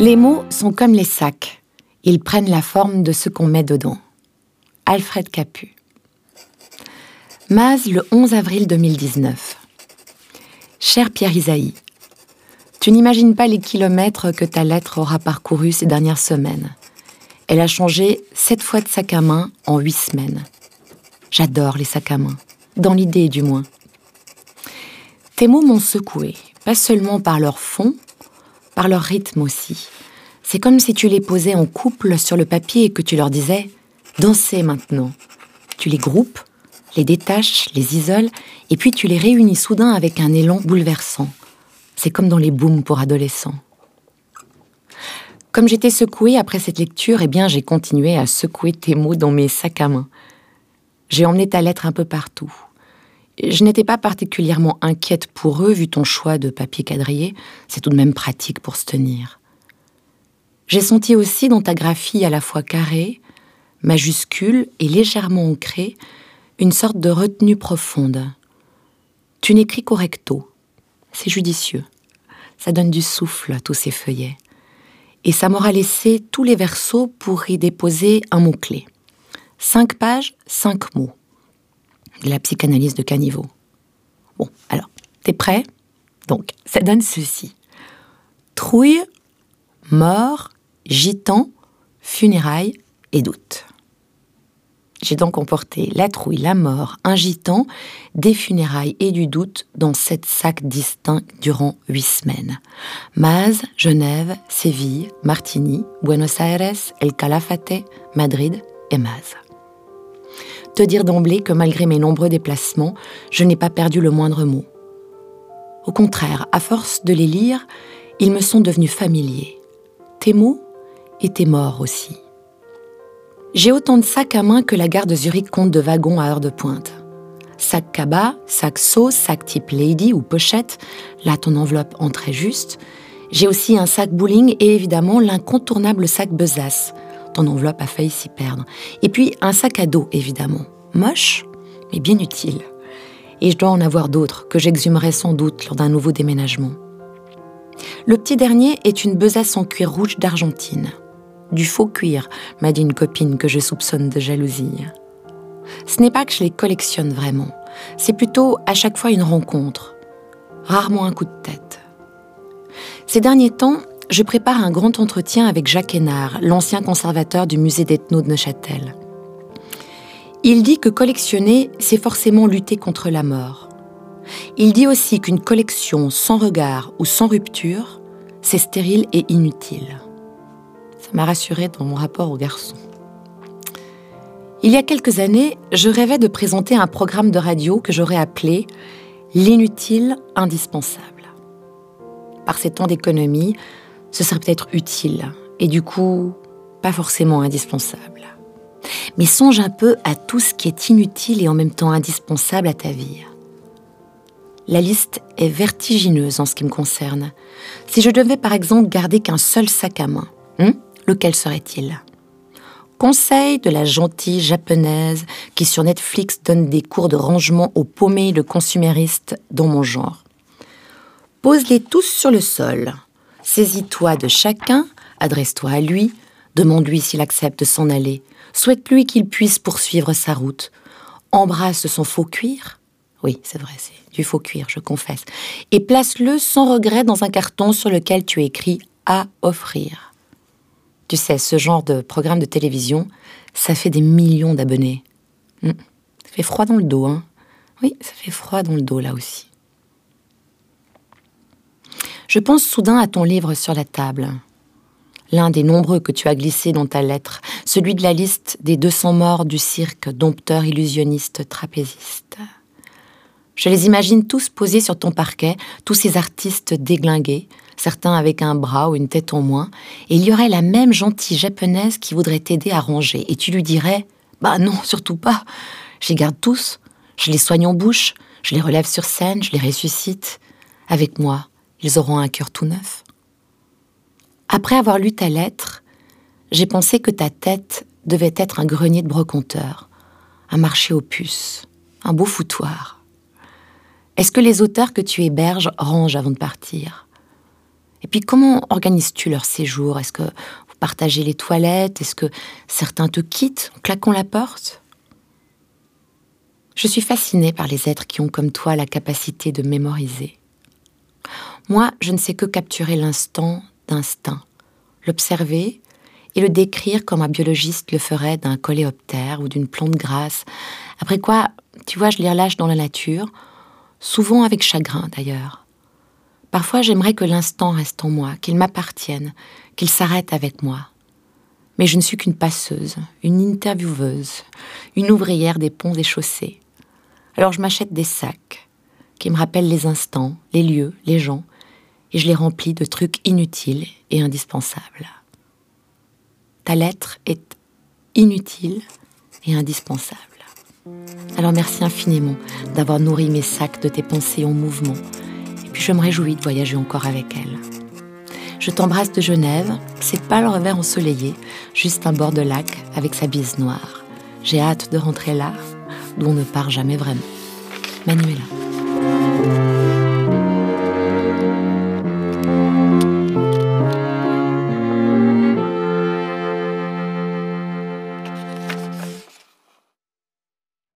Les mots sont comme les sacs. Ils prennent la forme de ce qu'on met dedans. Alfred Capu. Maz, le 11 avril 2019. Cher Pierre Isaïe, tu n'imagines pas les kilomètres que ta lettre aura parcouru ces dernières semaines. Elle a changé sept fois de sac à main en huit semaines. J'adore les sacs à main, dans l'idée du moins. Tes mots m'ont secoué, pas seulement par leur fond, par leur rythme aussi. C'est comme si tu les posais en couple sur le papier et que tu leur disais Dansez maintenant. Tu les groupes, les détaches, les isoles, et puis tu les réunis soudain avec un élan bouleversant. C'est comme dans les booms pour adolescents. Comme j'étais secouée après cette lecture, eh bien j'ai continué à secouer tes mots dans mes sacs à main. J'ai emmené ta lettre un peu partout. Je n'étais pas particulièrement inquiète pour eux vu ton choix de papier quadrillé, c'est tout de même pratique pour se tenir. J'ai senti aussi dans ta graphie à la fois carrée, majuscule et légèrement ancrée une sorte de retenue profonde. Tu n'écris qu'au recto, c'est judicieux. Ça donne du souffle à tous ces feuillets. Et ça m'aura laissé tous les versos pour y déposer un mot-clé. Cinq pages, cinq mots. La psychanalyse de caniveau. Bon, alors, t'es prêt? Donc, ça donne ceci. Trouille, mort, gitan, funérailles et doute. J'ai donc emporté la trouille, la mort, un gitan, des funérailles et du doute dans sept sacs distincts durant huit semaines. Maz, Genève, Séville, Martigny, Buenos Aires, El Calafate, Madrid et Maz. Te dire d'emblée que malgré mes nombreux déplacements, je n'ai pas perdu le moindre mot. Au contraire, à force de les lire, ils me sont devenus familiers. Tes mots et tes morts aussi. J'ai autant de sacs à main que la gare de Zurich compte de wagons à heure de pointe. Sac cabas, sac sauce, sac type lady ou pochette, là ton enveloppe en très juste. J'ai aussi un sac bowling et évidemment l'incontournable sac besace. Ton enveloppe a failli s'y perdre. Et puis un sac à dos, évidemment. Moche, mais bien utile. Et je dois en avoir d'autres que j'exhumerai sans doute lors d'un nouveau déménagement. Le petit dernier est une besace en cuir rouge d'Argentine. Du faux cuir, m'a dit une copine que je soupçonne de jalousie. Ce n'est pas que je les collectionne vraiment, c'est plutôt à chaque fois une rencontre, rarement un coup de tête. Ces derniers temps, je prépare un grand entretien avec Jacques Hénard, l'ancien conservateur du musée d'ethno de Neuchâtel. Il dit que collectionner, c'est forcément lutter contre la mort. Il dit aussi qu'une collection sans regard ou sans rupture, c'est stérile et inutile m'a rassurée dans mon rapport aux garçons. Il y a quelques années, je rêvais de présenter un programme de radio que j'aurais appelé L'inutile indispensable. Par ces temps d'économie, ce serait peut-être utile et du coup, pas forcément indispensable. Mais songe un peu à tout ce qui est inutile et en même temps indispensable à ta vie. La liste est vertigineuse en ce qui me concerne. Si je devais par exemple garder qu'un seul sac à main, hein, lequel serait-il? Conseil de la gentille japonaise qui sur Netflix donne des cours de rangement aux paumés le consumériste dans mon genre. Pose-les tous sur le sol. Saisis-toi de chacun, adresse-toi à lui, demande-lui s'il accepte de s'en aller, souhaite-lui qu'il puisse poursuivre sa route, embrasse son faux cuir. Oui, c'est vrai, c'est du faux cuir, je confesse. Et place-le sans regret dans un carton sur lequel tu écris à offrir. Tu sais, ce genre de programme de télévision, ça fait des millions d'abonnés. Hmm. Ça fait froid dans le dos, hein Oui, ça fait froid dans le dos là aussi. Je pense soudain à ton livre sur la table. L'un des nombreux que tu as glissé dans ta lettre, celui de la liste des 200 morts du cirque, dompteur, illusionniste, trapéziste. Je les imagine tous posés sur ton parquet, tous ces artistes déglingués, certains avec un bras ou une tête en moins, et il y aurait la même gentille japonaise qui voudrait t'aider à ranger, et tu lui dirais Bah non, surtout pas, je les garde tous, je les soigne en bouche, je les relève sur scène, je les ressuscite. Avec moi, ils auront un cœur tout neuf. Après avoir lu ta lettre, j'ai pensé que ta tête devait être un grenier de brocanteur, un marché aux puces, un beau foutoir. Est-ce que les auteurs que tu héberges rangent avant de partir? Et puis comment organises-tu leur séjour? Est-ce que vous partagez les toilettes? Est-ce que certains te quittent en claquant la porte? Je suis fascinée par les êtres qui ont comme toi la capacité de mémoriser. Moi, je ne sais que capturer l'instant d'instinct, l'observer et le décrire comme un biologiste le ferait d'un coléoptère ou d'une plante grasse. Après quoi, tu vois, je les relâche dans la nature, souvent avec chagrin d'ailleurs. Parfois, j'aimerais que l'instant reste en moi, qu'il m'appartienne, qu'il s'arrête avec moi. Mais je ne suis qu'une passeuse, une intervieweuse, une ouvrière des ponts et chaussées. Alors je m'achète des sacs qui me rappellent les instants, les lieux, les gens, et je les remplis de trucs inutiles et indispensables. Ta lettre est inutile et indispensable. Alors merci infiniment d'avoir nourri mes sacs de tes pensées en mouvement, et puis je me réjouis de voyager encore avec elles. Je t'embrasse de Genève, c'est pas le revers ensoleillé, juste un bord de lac avec sa bise noire. J'ai hâte de rentrer là, d'où on ne part jamais vraiment. Manuela.